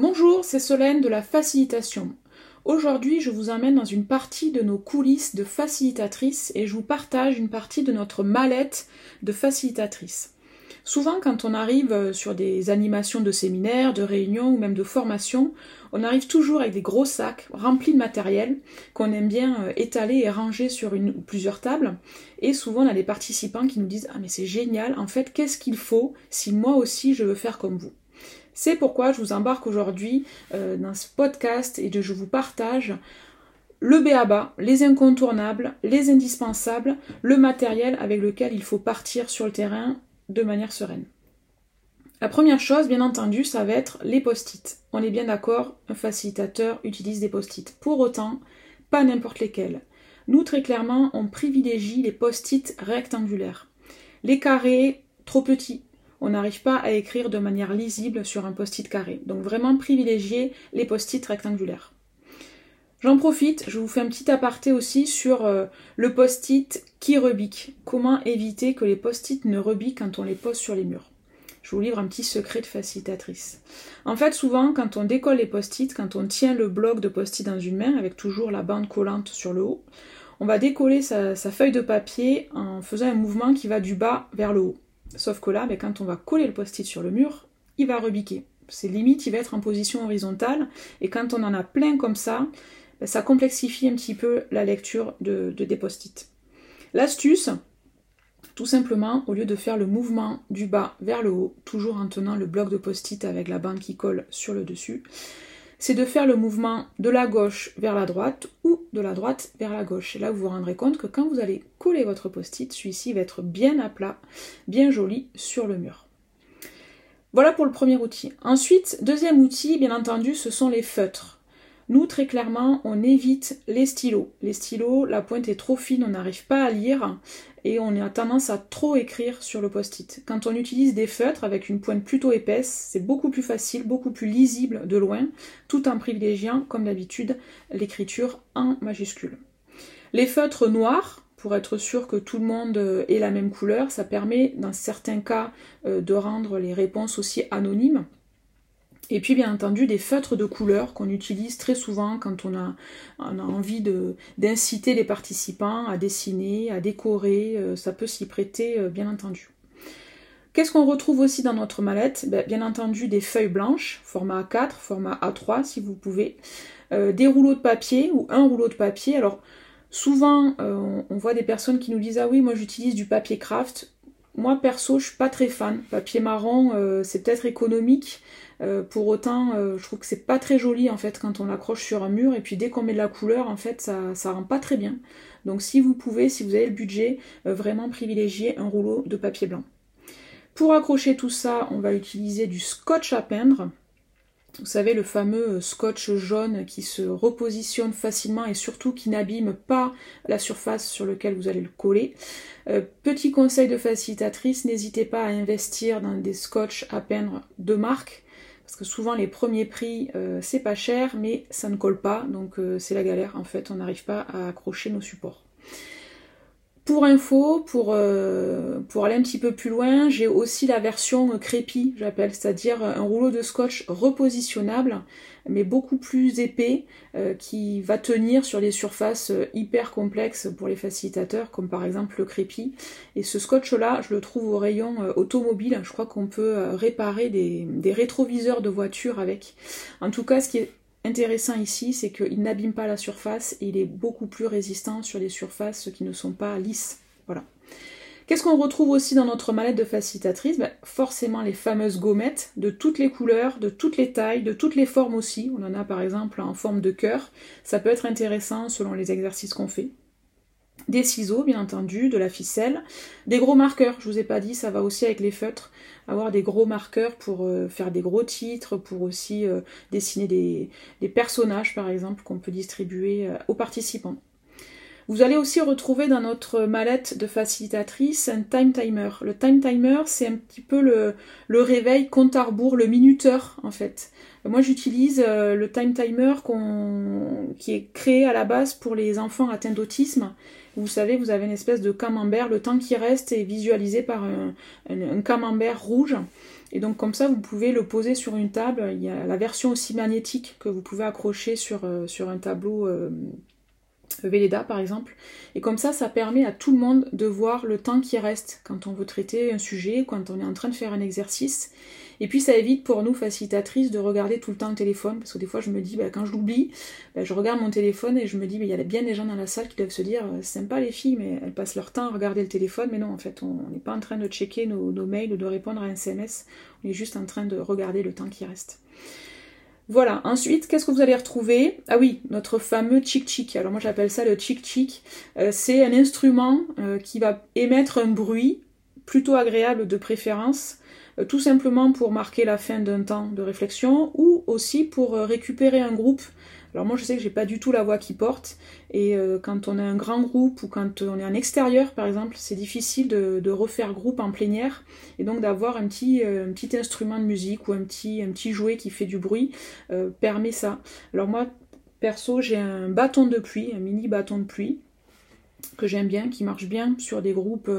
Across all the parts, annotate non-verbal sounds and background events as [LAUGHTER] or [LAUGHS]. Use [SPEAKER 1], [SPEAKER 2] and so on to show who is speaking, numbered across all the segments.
[SPEAKER 1] Bonjour, c'est Solène de la facilitation. Aujourd'hui, je vous emmène dans une partie de nos coulisses de facilitatrice et je vous partage une partie de notre mallette de facilitatrice. Souvent, quand on arrive euh, sur des animations de séminaires, de réunions ou même de formations, on arrive toujours avec des gros sacs remplis de matériel qu'on aime bien euh, étaler et ranger sur une ou plusieurs tables. Et souvent, on a des participants qui nous disent Ah, mais c'est génial, en fait, qu'est-ce qu'il faut si moi aussi je veux faire comme vous? C'est pourquoi je vous embarque aujourd'hui euh, dans ce podcast et je vous partage le BABA, les incontournables, les indispensables, le matériel avec lequel il faut partir sur le terrain de manière sereine. La première chose, bien entendu, ça va être les post-it. On est bien d'accord, un facilitateur utilise des post-it. Pour autant, pas n'importe lesquels. Nous, très clairement, on privilégie les post-it rectangulaires. Les carrés, trop petits, on n'arrive pas à écrire de manière lisible sur un post-it carré. Donc vraiment privilégier les post-it rectangulaires. J'en profite, je vous fais un petit aparté aussi sur euh, le post-it qui rebique. Comment éviter que les post-it ne rebiquent quand on les pose sur les murs? Je vous livre un petit secret de facilitatrice. En fait, souvent, quand on décolle les post-it, quand on tient le bloc de post-it dans une main, avec toujours la bande collante sur le haut, on va décoller sa feuille de papier en faisant un mouvement qui va du bas vers le haut. Sauf que là, ben, quand on va coller le post-it sur le mur, il va rebiquer. C'est limite, il va être en position horizontale. Et quand on en a plein comme ça, ben, ça complexifie un petit peu la lecture de, des post-it. L'astuce, tout simplement, au lieu de faire le mouvement du bas vers le haut, toujours en tenant le bloc de post-it avec la bande qui colle sur le dessus, c'est de faire le mouvement de la gauche vers la droite ou de la droite vers la gauche. Et là, vous vous rendrez compte que quand vous allez coller votre post-it, celui-ci va être bien à plat, bien joli sur le mur. Voilà pour le premier outil. Ensuite, deuxième outil, bien entendu, ce sont les feutres. Nous, très clairement, on évite les stylos. Les stylos, la pointe est trop fine, on n'arrive pas à lire et on a tendance à trop écrire sur le post-it. Quand on utilise des feutres avec une pointe plutôt épaisse, c'est beaucoup plus facile, beaucoup plus lisible de loin, tout en privilégiant, comme d'habitude, l'écriture en majuscule. Les feutres noirs, pour être sûr que tout le monde ait la même couleur, ça permet dans certains cas euh, de rendre les réponses aussi anonymes. Et puis bien entendu des feutres de couleur qu'on utilise très souvent quand on a, envie d'inciter les participants à dessiner, à décorer, euh, ça peut s'y prêter euh, bien entendu. Qu'est-ce qu'on retrouve aussi dans notre mallette? Ben, Bien entendu des feuilles blanches, format A4, format A3 si vous pouvez, euh, des rouleaux de papier ou un rouleau de papier. Alors souvent on voit des personnes qui nous disent ah oui moi j'utilise du papier craft. Moi perso je suis pas très fan. Papier marron c'est peut-être économique, euh, pour autant, euh, je trouve que c'est pas très joli en fait quand on l'accroche sur un mur et puis dès qu'on met de la couleur, en fait, ça, ça rend pas très bien. Donc si vous pouvez, si vous avez le budget, euh, vraiment privilégier un rouleau de papier blanc. Pour accrocher tout ça, on va utiliser du scotch à peindre. Vous savez, le fameux scotch jaune qui se repositionne facilement et surtout qui n'abîme pas la surface sur laquelle vous allez le coller. petit conseil de facilitatrice, n'hésitez pas à investir dans des scotch à peindre de marque. Parce que souvent les premiers prix, euh, c'est pas cher, mais ça ne colle pas, donc euh, c'est la galère. En fait, on n'arrive pas à accrocher nos supports. Pour info, pour, euh, pour aller un petit peu plus loin, j'ai aussi la version crépi, j'appelle, c'est-à-dire un rouleau de scotch repositionnable, mais beaucoup plus épais, euh, qui va tenir sur des surfaces euh, hyper complexes pour les facilitateurs, comme par exemple le crépi. Et ce scotch-là, je le trouve au rayon automobile. Je crois qu'on peut réparer des, des rétroviseurs de voiture avec. En tout cas, ce qui est intéressant ici, c'est qu'il n'abîme pas la surface et il est beaucoup plus résistant sur les surfaces qui ne sont pas lisses. Voilà. Qu'est-ce qu'on retrouve aussi dans notre mallette de facilitatrice? Ben, Forcément les fameuses gommettes de toutes les couleurs, de toutes les tailles, de toutes les formes aussi. On en a par exemple en forme de cœur. Ça peut être intéressant selon les exercices qu'on fait des ciseaux bien entendu, de la ficelle, des gros marqueurs, je vous ai pas dit, ça va aussi avec les feutres, avoir des gros marqueurs pour euh, faire des gros titres, pour aussi euh, dessiner des, personnages par exemple qu'on peut distribuer euh, aux participants. Vous allez aussi retrouver dans notre mallette de facilitatrice un time timer. Le time timer, c'est un petit peu le, le, réveil compte à rebours, le minuteur en fait. Moi j'utilise le time timer qui est créé à la base pour les enfants atteints d'autisme vous savez, vous avez une espèce de camembert, le temps qui reste est visualisé par un, camembert rouge. Et donc comme ça, vous pouvez le poser sur une table. Il y a la version aussi magnétique que vous pouvez accrocher sur, euh, un tableau euh, Velleda par exemple. Et comme ça, ça permet à tout le monde de voir le temps qui reste quand on veut traiter un sujet, quand on est en train de faire un exercice. Et puis ça évite pour nous, facilitatrices, de regarder tout le temps le téléphone, parce que des fois je me dis, bah, quand je l'oublie, bah, je regarde mon téléphone et je me dis, il y a bien des gens dans la salle qui doivent se dire, euh, c'est sympa les filles, mais elles passent leur temps à regarder le téléphone, mais non, en fait, on n'est pas en train de checker nos, mails ou de répondre à un SMS, on est juste en train de regarder le temps qui reste. Voilà, ensuite, qu'est-ce que vous allez retrouver? Ah oui, notre fameux chic-chic. Alors moi j'appelle ça le chic-chic. Euh, c'est un instrument euh, qui va émettre un bruit plutôt agréable de préférence, tout simplement pour marquer la fin d'un temps de réflexion ou aussi pour récupérer un groupe alors moi je sais que j'ai pas du tout la voix qui porte et euh, quand on est un grand groupe ou quand on est en extérieur par exemple, c'est difficile de, refaire groupe en plénière et donc d'avoir un petit, euh, un petit instrument de musique ou un petit, un petit jouet qui fait du bruit euh, permet ça. Alors moi perso j'ai un bâton de pluie, un mini bâton de pluie que j'aime bien, qui marche bien sur des groupes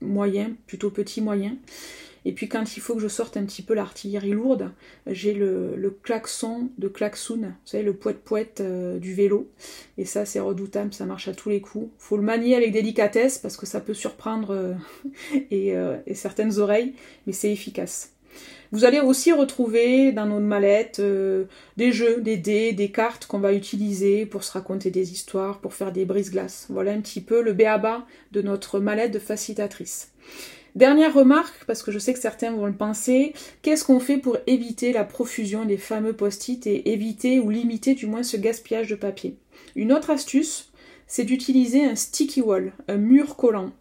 [SPEAKER 1] moyens, plutôt petits moyens. Et puis quand il faut que je sorte un petit peu l'artillerie lourde, j'ai le, klaxon de klaxoon, vous savez, le poète-poète euh, du vélo. Et ça, c'est redoutable, ça marche à tous les coups. Faut le manier avec délicatesse parce que ça peut surprendre euh, [LAUGHS] euh, et, certaines oreilles, mais c'est efficace. Vous allez aussi retrouver dans notre mallette des jeux, des dés, des cartes qu'on va utiliser pour se raconter des histoires, pour faire des brises-glaces. Voilà un petit peu le béaba de notre mallette de facilitatrice. Dernière remarque, parce que je sais que certains vont le penser, qu'est-ce qu'on fait pour éviter la profusion des fameux post-it et éviter ou limiter du moins ce gaspillage de papier? Une autre astuce, c'est d'utiliser un sticky wall, un mur collant.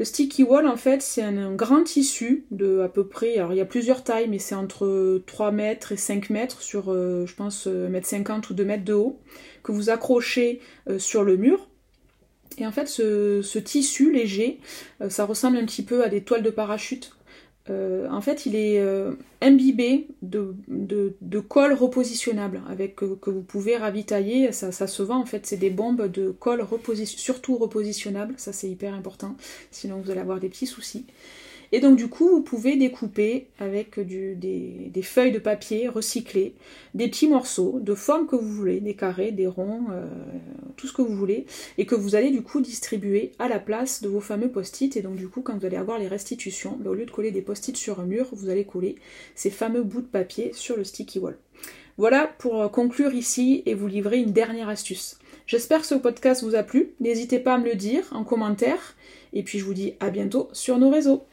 [SPEAKER 1] Le sticky wall, en fait, c'est un, grand tissu de à peu près, alors il y a plusieurs tailles, mais c'est entre 3 mètres et 5 mètres sur, euh, je pense, 1 mètre 50 ou 2 mètres de haut, que vous accrochez euh, sur le mur. Et en fait, ce, tissu léger, euh, ça ressemble un petit peu à des toiles de parachute. Euh, en fait, il est euh, imbibé de, colle repositionnable avec que, vous pouvez ravitailler. Ça, se vend en fait, c'est des bombes de colle surtout repositionnables. Ça, c'est hyper important. Sinon, vous allez avoir des petits soucis. Et donc du coup, vous pouvez découper avec des, feuilles de papier recyclées, des petits morceaux de forme que vous voulez, des carrés, des ronds, euh, tout ce que vous voulez, et que vous allez du coup distribuer à la place de vos fameux post-it. Et donc du coup, quand vous allez avoir les restitutions, ben, au lieu de coller des post-it sur un mur, vous allez coller ces fameux bouts de papier sur le sticky wall. Voilà pour conclure ici et vous livrer une dernière astuce. J'espère que ce podcast vous a plu. N'hésitez pas à me le dire en commentaire. Et puis je vous dis à bientôt sur nos réseaux.